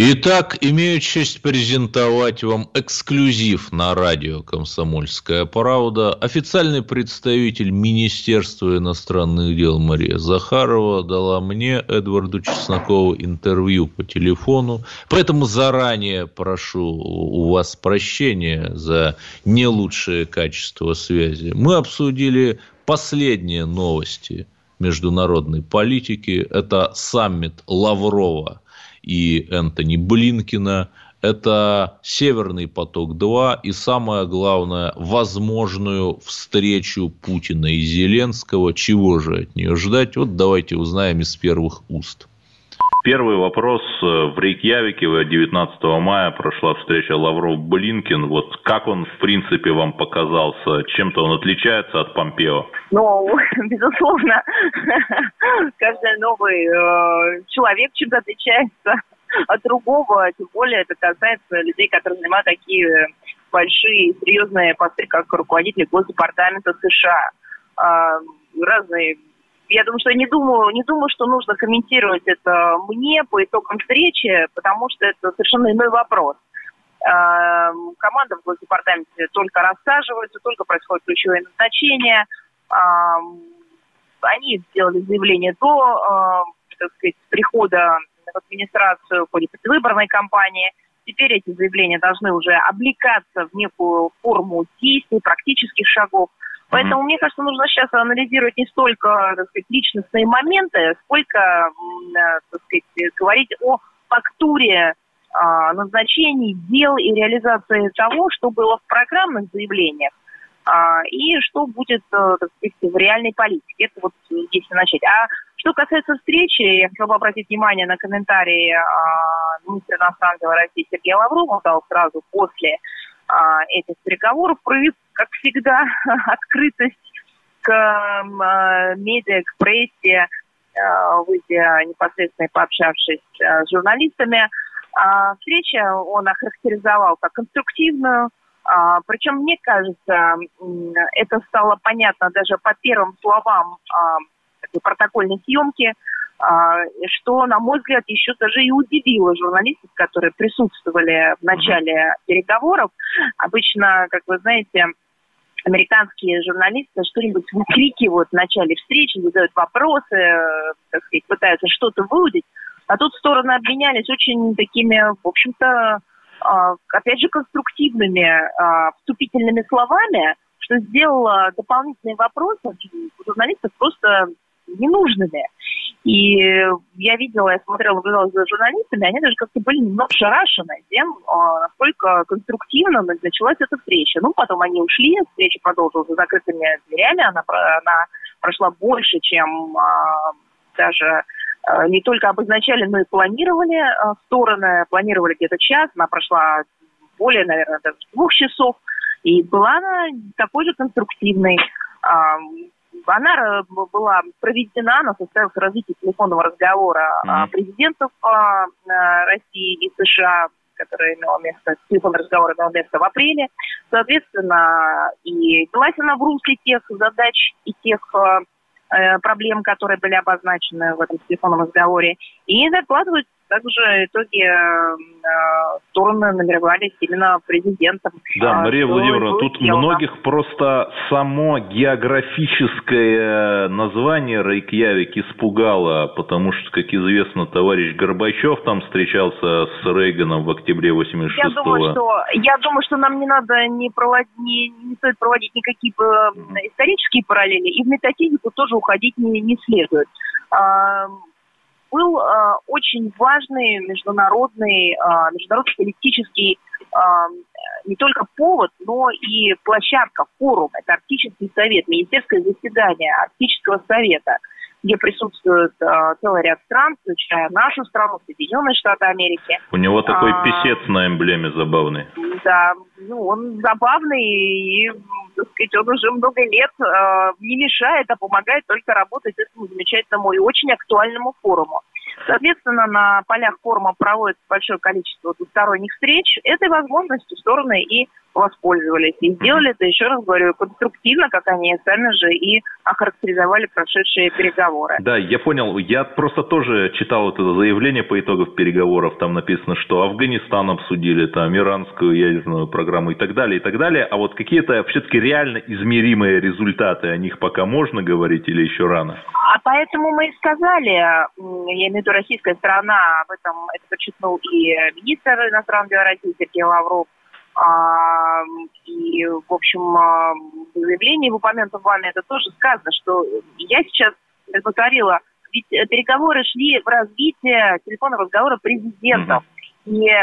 Итак, имею честь презентовать вам эксклюзив на радио «Комсомольская правда». Официальный представитель Министерства иностранных дел Мария Захарова дала мне, Эдварду Чеснокову, интервью по телефону. Поэтому заранее прошу у вас прощения за не лучшее качество связи. Мы обсудили последние новости международной политики. Это саммит Лаврова – и Энтони Блинкина. Это «Северный поток-2» и, самое главное, возможную встречу Путина и Зеленского. Чего же от нее ждать? Вот давайте узнаем из первых уст. Первый вопрос. В Рейкьявике 19 мая прошла встреча Лавров-Блинкин. Вот как он, в принципе, вам показался? Чем-то он отличается от Помпео? Ну, безусловно, каждый новый э, человек чем-то отличается от другого. Тем более это касается людей, которые занимают такие большие, серьезные посты, как руководители Госдепартамента США. Э, разные я думаю, что не думаю, не думаю, что нужно комментировать это мне по итогам встречи, потому что это совершенно иной вопрос. Эм, команда в Госдепартаменте только рассаживается, только происходит ключевое назначение. Эм, они сделали заявление до, эм, так сказать, прихода в администрацию в ходе предвыборной кампании. Теперь эти заявления должны уже облекаться в некую форму действий, практических шагов. Поэтому, mm-hmm. мне кажется, нужно сейчас анализировать не столько, так сказать, личностные моменты, сколько, э, так сказать, говорить о фактуре а, назначений, дел и реализации того, что было в программных заявлениях, а, и что будет, э, так сказать, в реальной политике. Это вот если начать. А что касается встречи, я хотела бы обратить внимание на комментарии а, министра иностранных дел России Сергея Лаврова, он дал сразу после а, этих переговоров, проявив, как всегда, открытость к а, медиа, к прессе, а, выйдя непосредственно и пообщавшись с журналистами. Встреча он охарактеризовал как конструктивную, причем, мне кажется, это стало понятно даже по первым словам протокольной съемки – а, что, на мой взгляд, еще даже и удивило журналистов, которые присутствовали в начале переговоров. Обычно, как вы знаете, американские журналисты что-нибудь выкрикивают в начале встречи, задают вопросы, э, так сказать, пытаются что-то выудить. А тут стороны обменялись очень такими, в общем-то, а, опять же, конструктивными а, вступительными словами, что сделало дополнительные вопросы журналистов просто ненужными. И я видела, я смотрела, наблюдала за журналистами, они даже как-то были немного шарашены тем, а, насколько конструктивно началась эта встреча. Ну, потом они ушли, встреча продолжилась за закрытыми дверями, она, она прошла больше, чем а, даже а, не только обозначали, но и планировали стороны, планировали где-то час, она прошла более, наверное, даже двух часов, и была она такой же конструктивной. А, она была проведена, она состоялась в развитии телефонного разговора mm-hmm. президентов а, России и США, который имел место, телефонный разговор имел место в апреле. Соответственно, и велась она в русле тех задач и тех а, э, проблем, которые были обозначены в этом телефонном разговоре. И докладывают также итоги э, стороны намеревались именно президентом. Да, а, Мария Владимировна, тут сделано. многих просто само географическое название Рейкьявик испугало, потому что, как известно, товарищ Горбачев там встречался с Рейганом в октябре 86-го. Я думаю, что, я думаю, что нам не надо не, проводить, не, не стоит проводить никакие э, исторические параллели, и в метафизику тоже уходить не, не следует был э, очень важный международный, э, международный политический э, не только повод, но и площадка, форум. Это Арктический совет, министерское заседание Арктического совета, где присутствует а, целый ряд стран, включая нашу страну, Соединенные Штаты Америки. У него такой а, писец на эмблеме забавный. Да, ну, он забавный и, так сказать, он уже много лет а, не мешает, а помогает только работать этому замечательному и очень актуальному форуму. Соответственно, на полях форума проводится большое количество двусторонних встреч. Этой возможностью стороны и воспользовались. И сделали это, еще раз говорю, конструктивно, как они сами же и охарактеризовали прошедшие переговоры. Да, я понял. Я просто тоже читал это заявление по итогам переговоров. Там написано, что Афганистан обсудили, там иранскую ядерную программу и так далее, и так далее. А вот какие-то все-таки реально измеримые результаты, о них пока можно говорить или еще рано? А поэтому мы и сказали, я имею в виду российская сторона, об этом это подчеркнул и министр иностранных дел России Сергей Лавров, а, и, в общем, а, в заявлении, в упомянутом вами, это тоже сказано, что я сейчас повторила, ведь переговоры шли в развитие телефонного разговора президентов. И, э,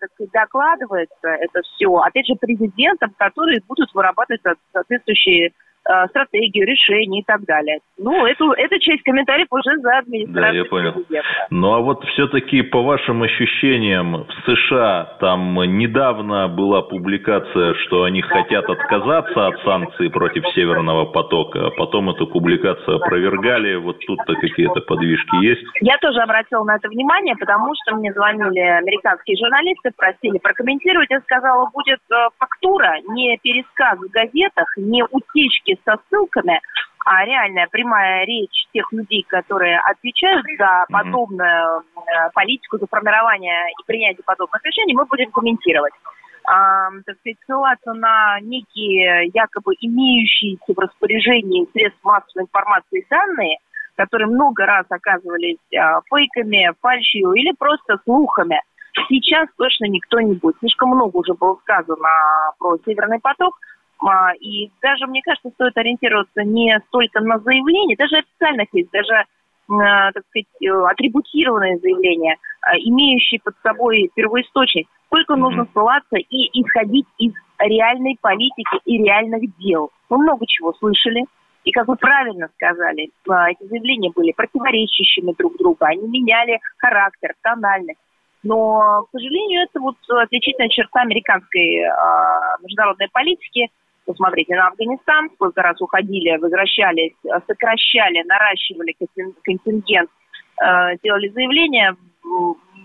так сказать, докладывается это все, опять же, президентам, которые будут вырабатывать соответствующие Э, стратегию, решения и так далее. Ну, эту, эта часть комментариев уже за администрацией. Да, я понял. Президента. Ну, а вот все-таки, по вашим ощущениям, в США там недавно была публикация, что они хотят отказаться от санкций против Северного потока, а потом эту публикацию опровергали. Вот тут-то какие-то подвижки есть? Я тоже обратила на это внимание, потому что мне звонили американские журналисты, просили прокомментировать. Я сказала, будет э, фактура, не пересказ в газетах, не утечки со ссылками, а реальная прямая речь тех людей, которые отвечают за подобную э, политику, за формирование и принятие подобных решений, мы будем комментировать. А, так сказать, ссылаться на некие якобы имеющиеся в распоряжении средств массовой информации данные, которые много раз оказывались а, фейками, фальшью или просто слухами. Сейчас точно никто не будет. Слишком много уже было сказано про Северный поток – и даже, мне кажется, стоит ориентироваться не столько на заявление, даже официальных есть, даже, э, так сказать, э, атрибутированные заявления, а, имеющие под собой первоисточник, сколько mm-hmm. нужно ссылаться и исходить из реальной политики и реальных дел. Мы много чего слышали, и, как вы правильно сказали, а, эти заявления были противоречащими друг другу, они меняли характер, тональность. Но, к сожалению, это вот отличительная черта американской э, международной политики – Посмотрите на Афганистан, сколько раз уходили, возвращались, э, сокращали, наращивали контингент, э, делали заявления.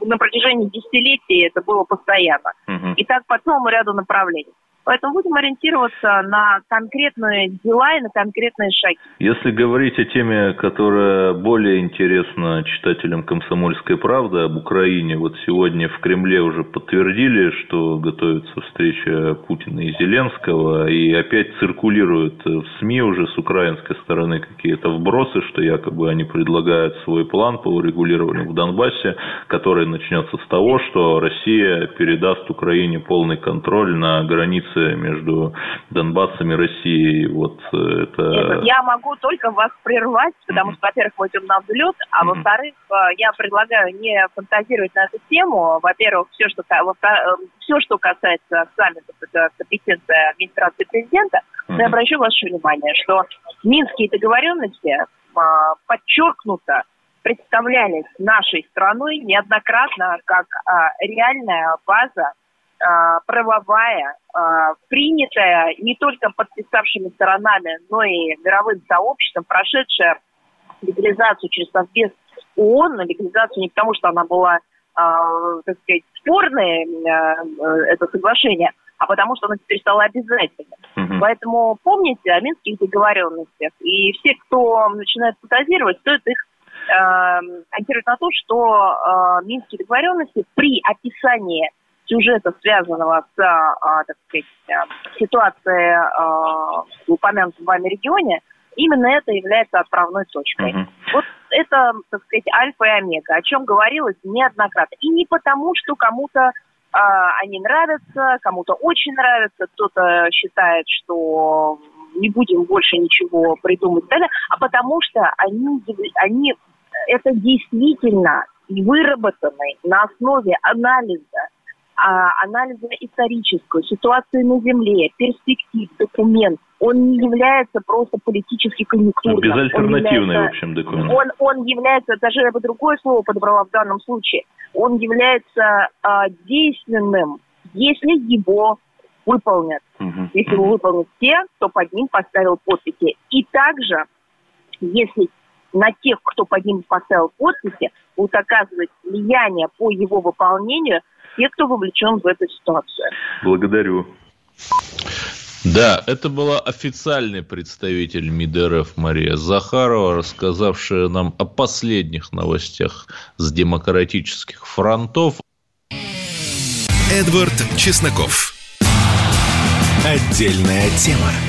На протяжении десятилетий это было постоянно. Угу. И так по целому ряду направлений. Поэтому будем ориентироваться на конкретные дела и на конкретные шаги. Если говорить о теме, которая более интересна читателям «Комсомольской правды» об Украине, вот сегодня в Кремле уже подтвердили, что готовится встреча Путина и Зеленского, и опять циркулируют в СМИ уже с украинской стороны какие-то вбросы, что якобы они предлагают свой план по урегулированию в Донбассе, который начнется с того, что Россия передаст Украине полный контроль на границе границы между Донбассом и Россией. Вот э, это... Нет, я могу только вас прервать, потому что, во-первых, мы идем на взлет, а во-вторых, э, я предлагаю не фантазировать на эту тему. Во-первых, все, что, э, все, что касается саммита, это компетенция администрации президента. Но я обращу ваше внимание, что минские договоренности подчеркнуто представлялись нашей страной неоднократно как а, реальная база а, правовая, а, принятая не только подписавшими сторонами, но и мировым сообществом, прошедшая легализацию через Совбез ООН, легализацию не потому, что она была, а, так сказать, спорная, это соглашение, а потому что она теперь стала обязательной. Угу. Поэтому помните о минских договоренностях. И все, кто начинает фантазировать, стоит их ориентировать на то, что э, минские договоренности при описании сюжета, связанного с, а, так сказать, э, ситуацией а, в упомянутом вами регионе, именно это является отправной точкой. Uh-huh. Вот это, так сказать, альфа и омега, о чем говорилось неоднократно. И не потому, что кому-то а, они нравятся, кому-то очень нравятся, кто-то считает, что не будем больше ничего придумать, да, а потому что они, они это действительно выработанный на основе анализа анализа исторического, ситуации на Земле, перспектив, документ, он не является просто политически конъюнктурным. Безальтернативный, является, в общем, документ. Он, он является, даже я бы другое слово подобрала в данном случае, он является а, действенным, если его выполнят. Угу. Если его выполнят те, кто под ним поставил подписи. И также, если на тех, кто под ним поставил подписи, будут оказывать влияние по его выполнению те, кто вовлечен в эту ситуацию. Благодарю. Да, это была официальный представитель МИД РФ Мария Захарова, рассказавшая нам о последних новостях с демократических фронтов. Эдвард Чесноков. Отдельная тема.